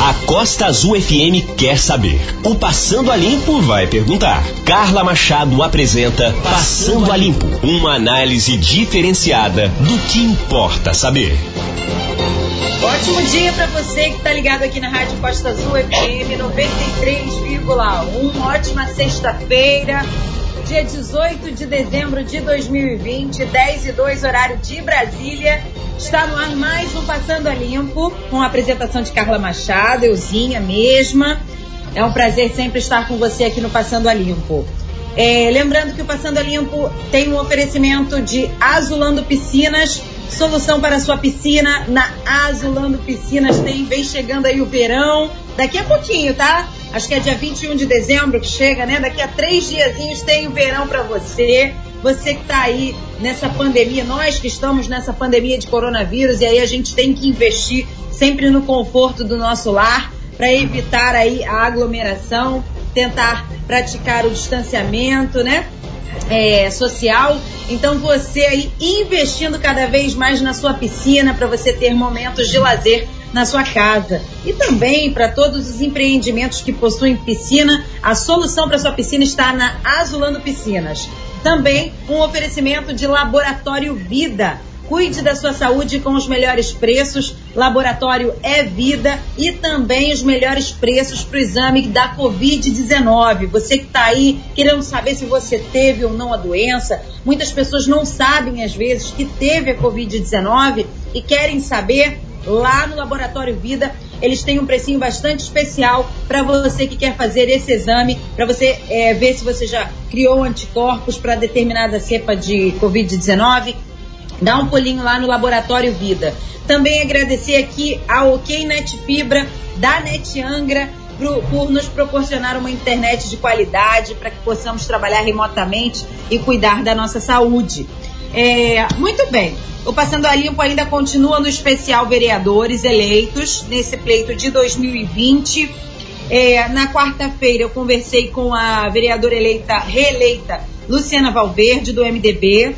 A Costa Azul FM quer saber. O Passando a Limpo vai perguntar. Carla Machado apresenta Passando a Limpo uma análise diferenciada do que importa saber. Ótimo dia para você que está ligado aqui na Rádio Costa Azul FM 93,1. Ótima sexta-feira, dia 18 de dezembro de 2020, 10 e 2 horário de Brasília. Está no ar mais um Passando a Limpo, com a apresentação de Carla Machado, euzinha mesma. É um prazer sempre estar com você aqui no Passando a Limpo. É, lembrando que o Passando a Limpo tem um oferecimento de Azulando Piscinas, solução para a sua piscina na Azulando Piscinas. Tem, vem chegando aí o verão, daqui a pouquinho, tá? Acho que é dia 21 de dezembro que chega, né? Daqui a três diazinhos tem o verão para você. Você que está aí nessa pandemia, nós que estamos nessa pandemia de coronavírus, e aí a gente tem que investir sempre no conforto do nosso lar para evitar aí a aglomeração, tentar praticar o distanciamento, né? É, social. Então você aí investindo cada vez mais na sua piscina para você ter momentos de lazer na sua casa. E também para todos os empreendimentos que possuem piscina, a solução para sua piscina está na Azulando Piscinas. Também um oferecimento de Laboratório Vida. Cuide da sua saúde com os melhores preços. Laboratório é vida e também os melhores preços para o exame da Covid-19. Você que está aí querendo saber se você teve ou não a doença, muitas pessoas não sabem às vezes que teve a Covid-19 e querem saber lá no Laboratório Vida. Eles têm um precinho bastante especial para você que quer fazer esse exame, para você é, ver se você já criou anticorpos para determinada cepa de Covid-19. Dá um pulinho lá no Laboratório Vida. Também agradecer aqui a OK Net Fibra da Net Angra por nos proporcionar uma internet de qualidade para que possamos trabalhar remotamente e cuidar da nossa saúde. É, muito bem. O Passando a Limpo ainda continua no especial vereadores eleitos nesse pleito de 2020. É, na quarta-feira eu conversei com a vereadora eleita, reeleita Luciana Valverde, do MDB.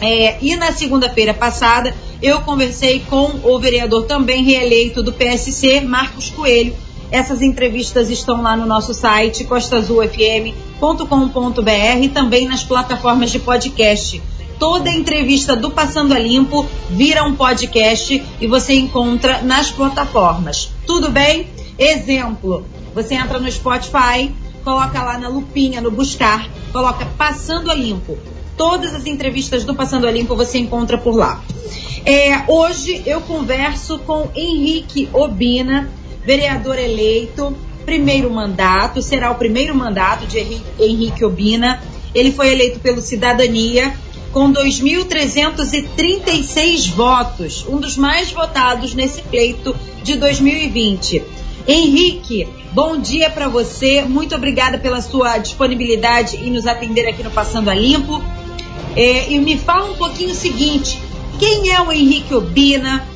É, e na segunda-feira passada eu conversei com o vereador também reeleito do PSC, Marcos Coelho. Essas entrevistas estão lá no nosso site costazulfm.com.br e também nas plataformas de podcast toda entrevista do Passando a Limpo vira um podcast e você encontra nas plataformas. Tudo bem? Exemplo, você entra no Spotify, coloca lá na lupinha, no buscar, coloca Passando a Limpo. Todas as entrevistas do Passando a Limpo você encontra por lá. É, hoje eu converso com Henrique Obina, vereador eleito, primeiro mandato, será o primeiro mandato de Henrique Obina. Ele foi eleito pelo Cidadania com 2.336 votos, um dos mais votados nesse pleito de 2020. Henrique, bom dia para você. Muito obrigada pela sua disponibilidade em nos atender aqui no Passando a Limpo. É, e me fala um pouquinho o seguinte: quem é o Henrique Obina?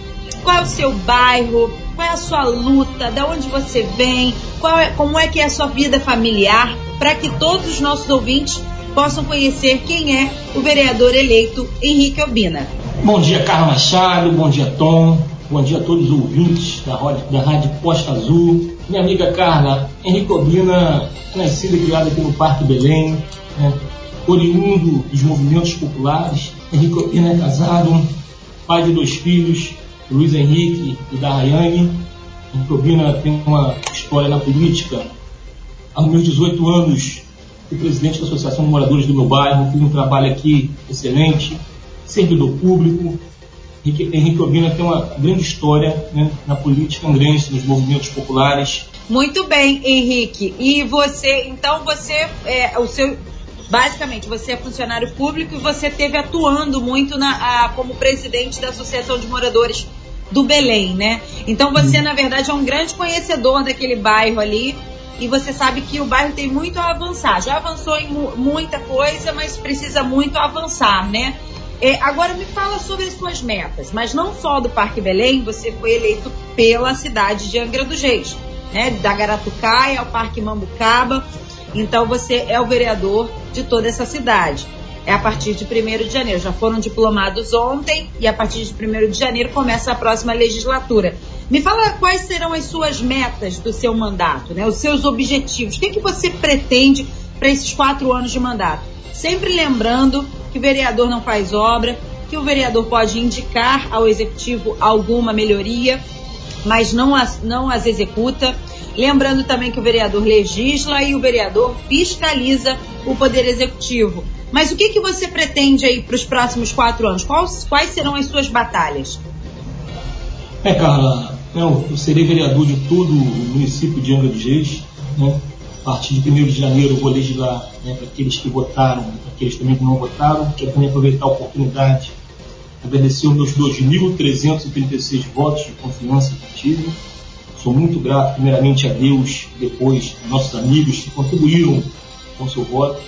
Qual é o seu bairro? Qual é a sua luta? Da onde você vem? É, como é que é a sua vida familiar? Para que todos os nossos ouvintes possam conhecer quem é o vereador eleito Henrique Albina. Bom dia, Carla Machado, bom dia, Tom, bom dia a todos os ouvintes da, da Rádio Costa Azul. Minha amiga Carla, Henrique Albina, nascido e criado aqui no Parque Belém, né, oriundo dos movimentos populares. Henrique Albina é casado, pai de dois filhos, Luiz Henrique e da Rayane. Henrique Albina tem uma história na política. Aos meus 18 anos, fui presidente da Associação de Moradores do meu bairro, fiz um trabalho aqui excelente, servidor público. Henrique, Obina tem uma grande história né, na política angrense, nos movimentos populares. Muito bem, Henrique. E você, então você, é, o seu, basicamente, você é funcionário público e você teve atuando muito na, a, como presidente da Associação de Moradores do Belém, né? Então você, uhum. na verdade, é um grande conhecedor daquele bairro ali e você sabe que o bairro tem muito a avançar. Já avançou em muita coisa, mas precisa muito avançar, né? É, agora me fala sobre as suas metas, mas não só do Parque Belém, você foi eleito pela cidade de Angra dos Reis, né? Da Garatucaia ao Parque Mambucaba. Então você é o vereador de toda essa cidade. É a partir de 1 de janeiro. Já foram diplomados ontem e a partir de 1 de janeiro começa a próxima legislatura. Me fala quais serão as suas metas do seu mandato, né? Os seus objetivos. O que, é que você pretende para esses quatro anos de mandato? Sempre lembrando que o vereador não faz obra, que o vereador pode indicar ao executivo alguma melhoria, mas não as, não as executa. Lembrando também que o vereador legisla e o vereador fiscaliza o poder executivo. Mas o que, que você pretende aí para os próximos quatro anos? Quais, quais serão as suas batalhas? É, Carla, eu, eu serei vereador de todo o município de Angra dos Reis. Né? A partir de 1 de janeiro eu vou legislar né, para aqueles que votaram, para aqueles também que não votaram. Quero também aproveitar a oportunidade agradecer os meus 2.336 votos de confiança que tive. Sou muito grato, primeiramente, a Deus, depois a nossos amigos que contribuíram com seu voto.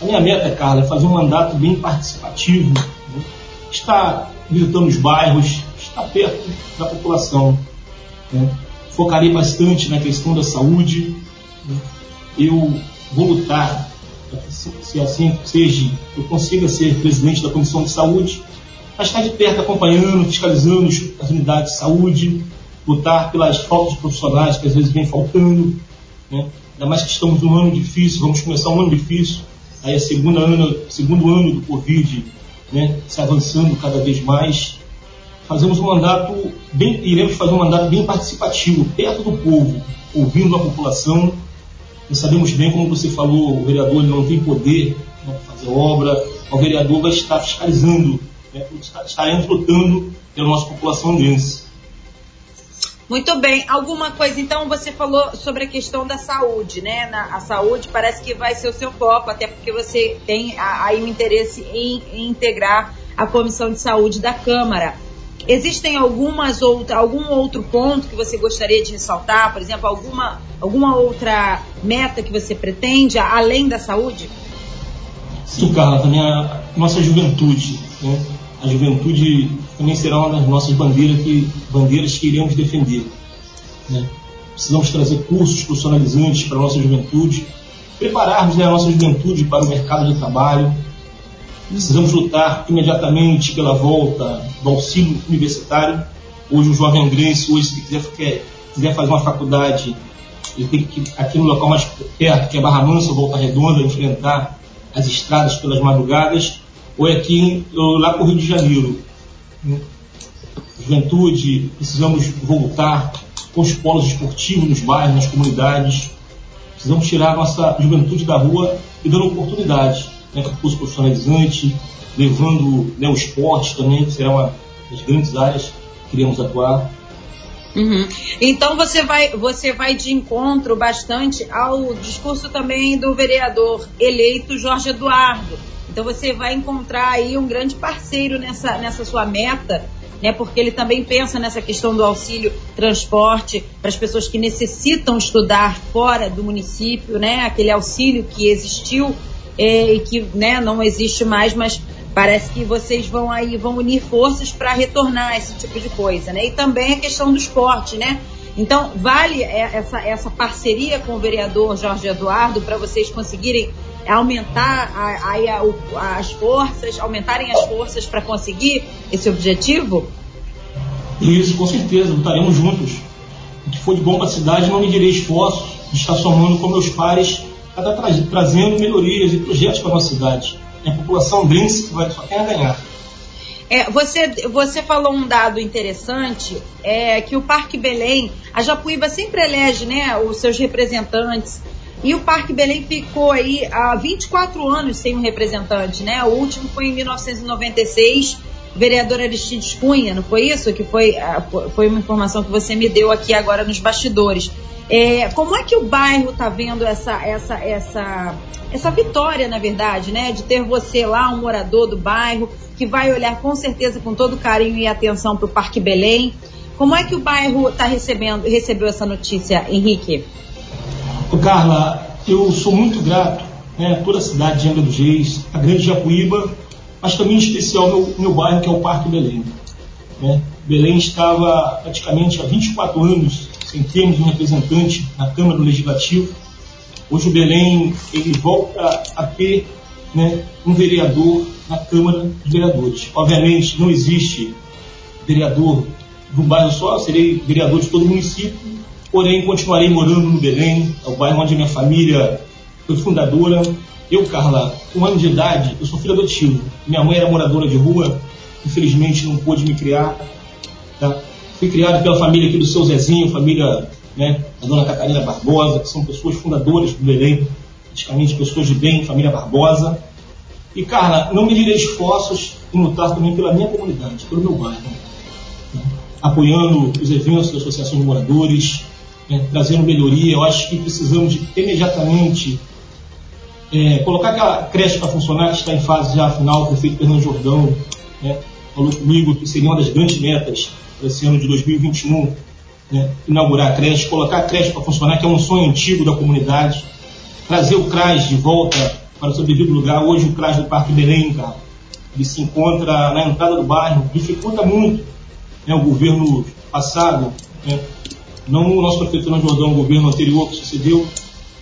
A minha meta, Carla, é fazer um mandato bem participativo, né? estar visitando os bairros, estar perto da população. Né? Focarei bastante na questão da saúde. Né? Eu vou lutar se assim seja, eu consiga ser presidente da Comissão de Saúde mas estar de perto acompanhando, fiscalizando as unidades de saúde, lutar pelas faltas de profissionais que às vezes vem faltando, né? ainda mais que estamos num ano difícil, vamos começar um ano difícil, aí é segundo ano, segundo ano do Covid, né? se avançando cada vez mais. Fazemos um mandato bem, iremos fazer um mandato bem participativo, perto do povo, ouvindo a população. E sabemos bem, como você falou, o vereador não tem poder né, para fazer obra, o vereador vai estar fiscalizando né, estaremos lutando pela nossa população dense. Muito bem. Alguma coisa, então, você falou sobre a questão da saúde, né? Na, a saúde parece que vai ser o seu foco, até porque você tem aí o interesse em, em integrar a Comissão de Saúde da Câmara. Existem algumas outra, algum outro ponto que você gostaria de ressaltar? Por exemplo, alguma, alguma outra meta que você pretende, além da saúde? Sim, Carla, também a nossa juventude. Né? a juventude também será uma das nossas bandeiras que, bandeiras que iremos defender. Né? Precisamos trazer cursos profissionalizantes para a nossa juventude, prepararmos né, a nossa juventude para o mercado de trabalho. Precisamos lutar imediatamente pela volta do auxílio universitário. Hoje, o jovem angrense, hoje, se quiser, quer, quiser fazer uma faculdade, ele tem que, aqui no local mais perto, que é Barra Mansa, Volta Redonda, enfrentar as estradas pelas madrugadas ou é aqui lá para o Rio de Janeiro. Juventude, precisamos voltar com os polos esportivos nos bairros, nas comunidades. Precisamos tirar a nossa juventude da rua e dando oportunidade, né, curso profissionalizante, levando né, o esporte também, que será uma das grandes áreas que queremos atuar. Uhum. Então você vai, você vai de encontro bastante ao discurso também do vereador eleito Jorge Eduardo então você vai encontrar aí um grande parceiro nessa, nessa sua meta, né? Porque ele também pensa nessa questão do auxílio transporte para as pessoas que necessitam estudar fora do município, né? Aquele auxílio que existiu é, e que né, não existe mais, mas parece que vocês vão aí vão unir forças para retornar esse tipo de coisa, né? E também a questão do esporte, né? Então, vale essa, essa parceria com o vereador Jorge Eduardo para vocês conseguirem aumentar a, a, a, as forças, aumentarem as forças para conseguir esse objetivo? Isso, com certeza, lutaremos juntos. O que for de bom para a cidade, não medirei esforços de estar somando com meus pares estar tra trazendo melhorias e projetos para a nossa cidade. A população vence que vai, só a ganhar. É, você, você falou um dado interessante, é que o Parque Belém, a Japuíba sempre elege né, os seus representantes e o Parque Belém ficou aí há 24 anos sem um representante, né? O último foi em 1996, vereador Aristides Cunha, não foi isso? Que foi, ah, foi uma informação que você me deu aqui agora nos bastidores. É, como é que o bairro está vendo essa, essa, essa, essa vitória, na verdade, né? De ter você lá, um morador do bairro, que vai olhar com certeza com todo carinho e atenção para o Parque Belém. Como é que o bairro está recebendo, recebeu essa notícia, Henrique? Carla, eu sou muito grato né, a toda a cidade de Angra dos Reis, a Grande Japuíba, mas também em especial meu, meu bairro, que é o Parque Belém. Né? Belém estava praticamente há 24 anos sem termos um representante na Câmara do Legislativo. Hoje o Belém ele volta a ter né, um vereador na Câmara de Vereadores. Obviamente não existe vereador de um bairro só, serei vereador de todo o município, porém continuarei morando no Belém, é o bairro onde minha família foi fundadora. Eu, Carla, com um ano de idade, eu sou filho adotivo. Minha mãe era moradora de rua, infelizmente não pôde me criar. Tá? Fui criado pela família aqui do seu Zezinho, família né, da dona Catarina Barbosa, que são pessoas fundadoras do Belém, praticamente pessoas de bem, família Barbosa. E, Carla, não medirei esforços em lutar também pela minha comunidade, pelo meu bairro. Né? Apoiando os eventos da Associação de Moradores, né, trazendo melhoria. Eu acho que precisamos de, imediatamente é, colocar aquela creche para funcionar, que está em fase já final, o prefeito Fernando Jordão né, falou comigo que seria uma das grandes metas para esse ano de 2021, né, inaugurar a creche, colocar a creche para funcionar, que é um sonho antigo da comunidade, trazer o CRAS de volta para o seu devido lugar. Hoje o CRAS do Parque Belém, cara, ele se encontra na entrada do bairro, dificulta muito né, o governo passado, né, não o nosso prefeito Fernando Jordão, o governo anterior que sucedeu,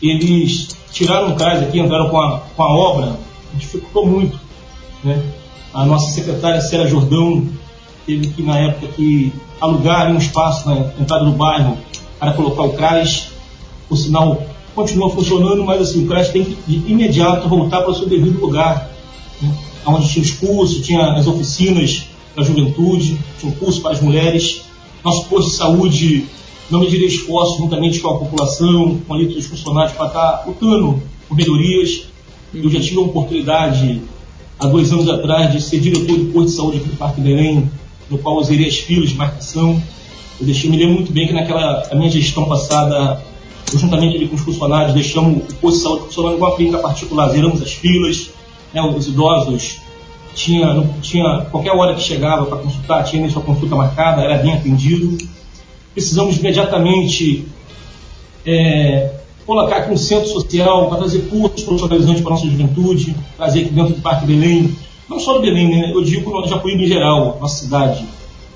eles tiraram o CRAS aqui, entraram com a, com a obra, dificultou muito. Né? A nossa secretária Célia Jordão teve que, na época, que alugar um espaço na entrada do bairro para colocar o CRAS. O sinal continua funcionando, mas assim, o CRAS tem que de imediato voltar para o seu devido lugar. Né? Onde tinha os cursos, tinha as oficinas para a juventude, tinha um curso para as mulheres. Nosso posto de saúde não medirei esforços juntamente com a população, com a dos funcionários, para estar lutando por melhorias. Eu já tive a oportunidade há dois anos atrás, de ser diretor do posto de saúde aqui do Parque Belém, no qual eu zerei as filas de marcação. Eu deixei, me lembro muito bem que naquela a minha gestão passada, eu, juntamente ali com os funcionários, deixamos o posto de saúde funcionando igual a clínica particular, zeramos as filas, né, os idosos tinha, não, tinha qualquer hora que chegava para consultar, tinha sua consulta marcada, era bem atendido. Precisamos imediatamente é, colocar aqui um centro social para trazer cursos profissionalizantes para a nossa juventude, trazer aqui dentro do Parque Belém, não só do Belém, né? eu digo no Jacuípe em geral, nossa cidade,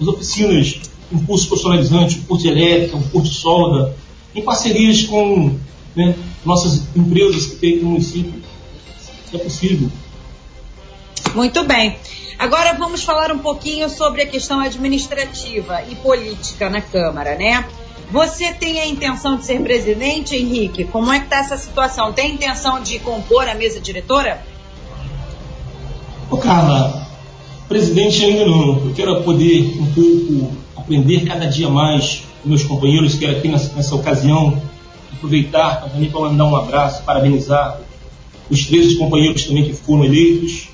as oficinas, um curso profissionalizante, um curso de elétrica, um curso de solda, em parcerias com né, nossas empresas que tem aqui no município. É possível. Muito bem. Agora vamos falar um pouquinho sobre a questão administrativa e política na Câmara, né? Você tem a intenção de ser presidente, Henrique? Como é que está essa situação? Tem intenção de compor a mesa diretora? Ô Carla, presidente ainda não. Eu quero poder um pouco aprender cada dia mais com meus companheiros. Quero aqui nessa, nessa ocasião aproveitar também para mandar um abraço, parabenizar os 13 companheiros também que foram eleitos.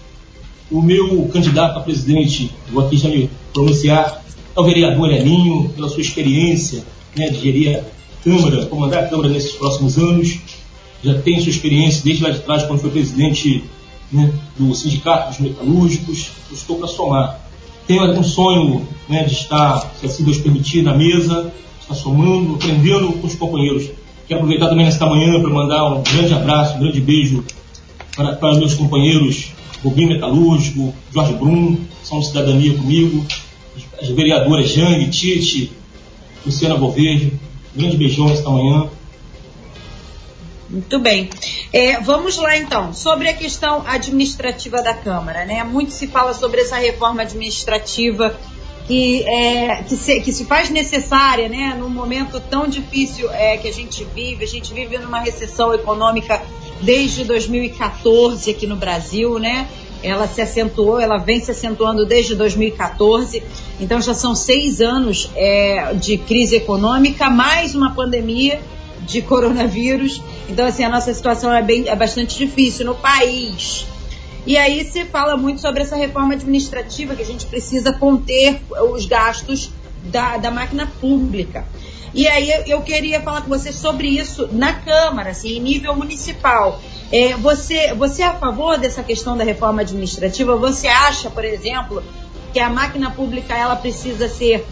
O meu candidato a presidente, vou aqui já me pronunciar, é o vereador Elinho, pela sua experiência, né, de gerir a Câmara, comandar a Câmara nesses próximos anos. Já tem sua experiência desde lá de trás, quando foi presidente né, do Sindicato dos Metalúrgicos. Eu estou para somar. Tenho um sonho né, de estar, se assim Deus permitir, na mesa, estar somando, aprendendo com os companheiros. Quero aproveitar também nesta manhã para mandar um grande abraço, um grande beijo para, para meus companheiros Rubinho Metalúrgico, Jorge Brum, são de cidadania comigo, as vereadoras Jane, Tite, Luciana Boverde. Grande beijão esta manhã. Muito bem. É, vamos lá então, sobre a questão administrativa da Câmara. Né? Muito se fala sobre essa reforma administrativa que, é, que, se, que se faz necessária né? num momento tão difícil é, que a gente vive. A gente vive numa recessão econômica desde 2014 aqui no Brasil, né? ela se acentuou, ela vem se acentuando desde 2014, então já são seis anos é, de crise econômica, mais uma pandemia de coronavírus, então assim, a nossa situação é, bem, é bastante difícil no país. E aí se fala muito sobre essa reforma administrativa, que a gente precisa conter os gastos da, da máquina pública. E aí eu queria falar com você sobre isso na Câmara, assim, em nível municipal. É, você, você é a favor dessa questão da reforma administrativa? Você acha, por exemplo, que a máquina pública ela precisa ser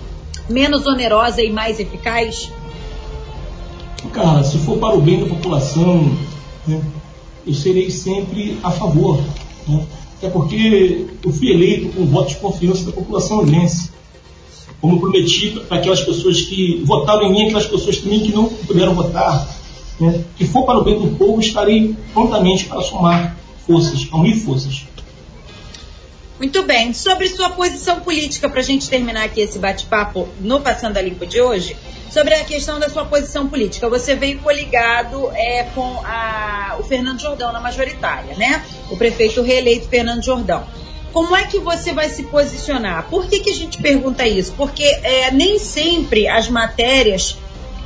menos onerosa e mais eficaz? Cara, se for para o bem da população, né, eu serei sempre a favor. Né? Até porque eu fui eleito com voto de confiança da população aliense como prometi para aquelas pessoas que votaram em mim, aquelas pessoas também que não puderam votar, né? for para o bem do povo, estarei prontamente para somar forças, unir forças. Muito bem. Sobre sua posição política, para a gente terminar aqui esse bate-papo no Passando a Limpo de hoje, sobre a questão da sua posição política. Você veio coligado é, com a, o Fernando Jordão na majoritária, né? O prefeito reeleito Fernando Jordão. Como é que você vai se posicionar? Por que, que a gente pergunta isso? Porque é, nem sempre as matérias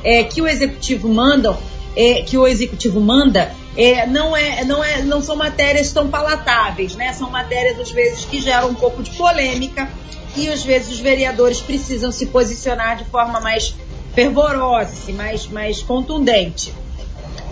é, que o executivo manda, é, que o executivo manda, é, não, é, não, é, não são matérias tão palatáveis, né? São matérias, às vezes, que geram um pouco de polêmica e, às vezes, os vereadores precisam se posicionar de forma mais fervorosa, assim, mais, mais contundente.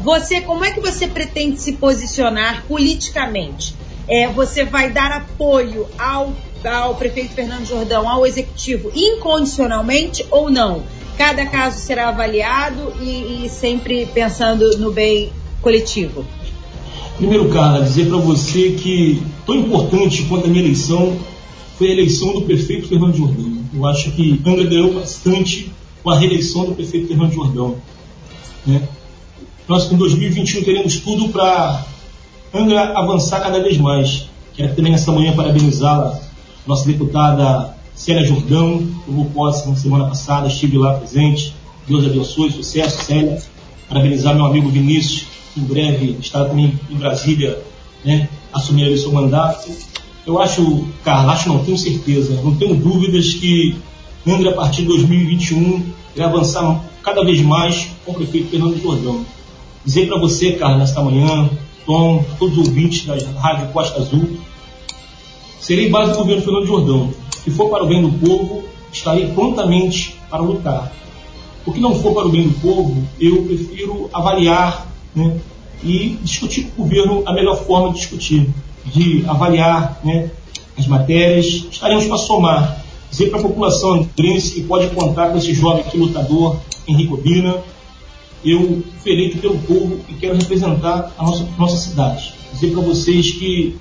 Você, como é que você pretende se posicionar politicamente? É, você vai dar apoio ao, ao prefeito Fernando Jordão, ao executivo, incondicionalmente ou não? Cada caso será avaliado e, e sempre pensando no bem coletivo. Primeiro, Carla, dizer para você que tão importante quanto a minha eleição foi a eleição do prefeito Fernando Jordão. Eu acho que Angra ganhou bastante com a reeleição do prefeito Fernando Jordão. Né? Nós, em 2021, teremos tudo para Angra avançar cada vez mais. Quero também nessa manhã parabenizá-la, nossa deputada Célia Jordão, tomou posse na semana passada, estive lá presente. Deus abençoe, sucesso, Célia. Parabenizar meu amigo Vinícius, em breve estará também em Brasília, né, assumindo o seu mandato. Eu acho, Carla, acho não, tenho certeza, não tenho dúvidas que Angra, a partir de 2021, vai avançar cada vez mais com o prefeito Fernando Jordão. Dizer para você, Carla, nesta manhã, Tom, todos os ouvintes da Rádio Costa Azul. Serei base do governo Fernando Jordão. Se for para o bem do povo, estarei prontamente para lutar. O que não for para o bem do povo, eu prefiro avaliar né, e discutir com o governo a melhor forma de discutir, de avaliar né, as matérias. Estaremos para somar. Dizer para a população andrense que pode contar com esse jovem aqui lutador, Henrique Obina, eu fui eleito pelo povo e quero representar a nossa, nossa cidade. Dizer para vocês que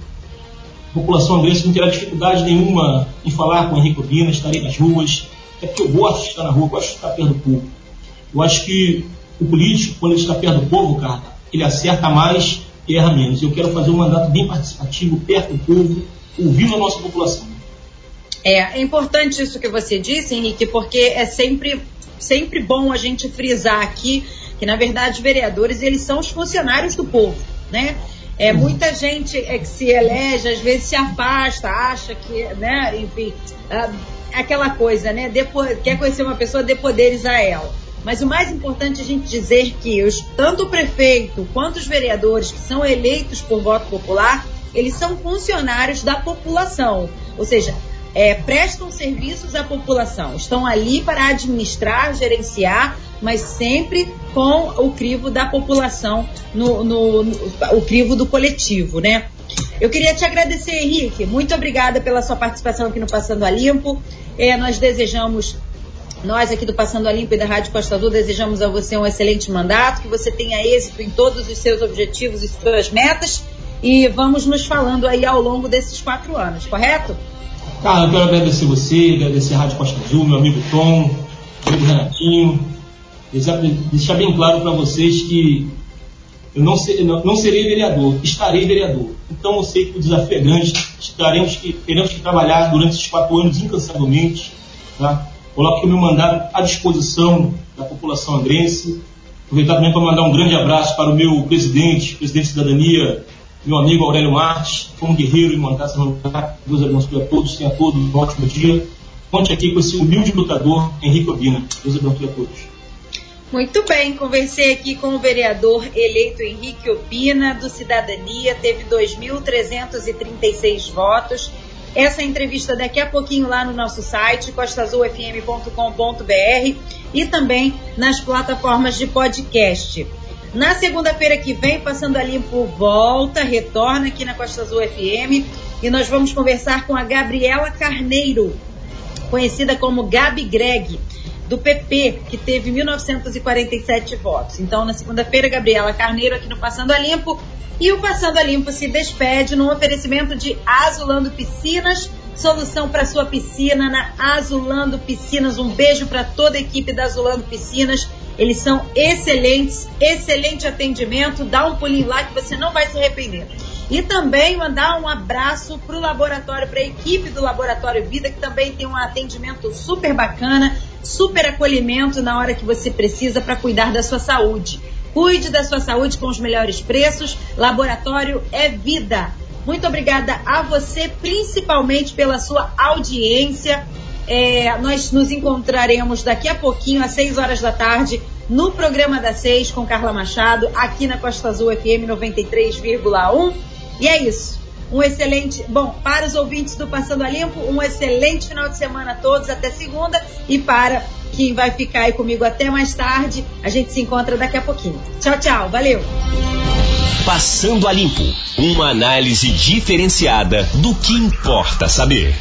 a população angrense não terá dificuldade nenhuma em falar com o Henrique Urbina, estarei nas ruas, é porque eu gosto de estar na rua, gosto de estar perto do povo. Eu acho que o político, quando ele está perto do povo, cara, ele acerta mais e erra menos. Eu quero fazer um mandato bem participativo, perto do povo, ouvindo a nossa população. É, é importante isso que você disse, Henrique, porque é sempre, sempre bom a gente frisar aqui que na verdade os vereadores eles são os funcionários do povo, né? É, uhum. muita gente é que se elege, às vezes se afasta, acha que, né, enfim, ah, aquela coisa, né? Quer conhecer uma pessoa, dê poderes a ela. Mas o mais importante é a gente dizer que os, tanto o prefeito quanto os vereadores que são eleitos por voto popular, eles são funcionários da população. Ou seja, é, prestam serviços à população, estão ali para administrar, gerenciar, mas sempre com o crivo da população, no, no, no, o crivo do coletivo, né? Eu queria te agradecer, Henrique. Muito obrigada pela sua participação aqui no Passando a Limpo. É, nós desejamos, nós aqui do Passando a Limpo e da Rádio Costa Azul, desejamos a você um excelente mandato, que você tenha êxito em todos os seus objetivos e suas metas. E vamos nos falando aí ao longo desses quatro anos, correto? Cara, eu quero agradecer você, agradecer a Rádio Costa Azul, meu amigo Tom, meu amigo deixar bem claro para vocês que eu não, ser, não, não, serei vereador, estarei vereador. Então eu sei que o desafio é grande, estaremos que, teremos que trabalhar durante esses quatro anos incansavelmente. Tá? Coloco o meu mandato à disposição da população angrense. Aproveitar também para mandar um grande abraço para o meu presidente, presidente de cidadania, meu amigo Aurélio Marques, foi um guerreiro em montar essa lugar. Deus abençoe a todos, tenha todos um ótimo dia. Conte aqui com esse humilde lutador, Henrique Obina. Deus abençoe a todos. Muito bem, conversei aqui com o vereador eleito Henrique Opina, do Cidadania, teve 2.336 votos. Essa entrevista daqui a pouquinho lá no nosso site, costazulfm.com.br e também nas plataformas de podcast. Na segunda-feira que vem, passando a limpo, volta, retorna aqui na Costa Azul FM e nós vamos conversar com a Gabriela Carneiro, conhecida como Gabi Greg do PP, que teve 1.947 votos. Então, na segunda-feira, Gabriela Carneiro aqui no Passando a Limpo. E o Passando a Limpo se despede num oferecimento de Azulando Piscinas, solução para sua piscina na Azulando Piscinas. Um beijo para toda a equipe da Azulando Piscinas. Eles são excelentes, excelente atendimento. Dá um pulinho lá que você não vai se arrepender. E também mandar um abraço para o laboratório, para a equipe do Laboratório Vida, que também tem um atendimento super bacana, super acolhimento na hora que você precisa para cuidar da sua saúde. Cuide da sua saúde com os melhores preços. Laboratório é vida. Muito obrigada a você, principalmente pela sua audiência. É, nós nos encontraremos daqui a pouquinho, às 6 horas da tarde, no programa da 6 com Carla Machado, aqui na Costa Azul FM 93,1. E é isso. Um excelente, bom, para os ouvintes do Passando a Limpo, um excelente final de semana a todos, até segunda. E para quem vai ficar aí comigo até mais tarde, a gente se encontra daqui a pouquinho. Tchau, tchau, valeu! Passando a Limpo uma análise diferenciada do que importa saber.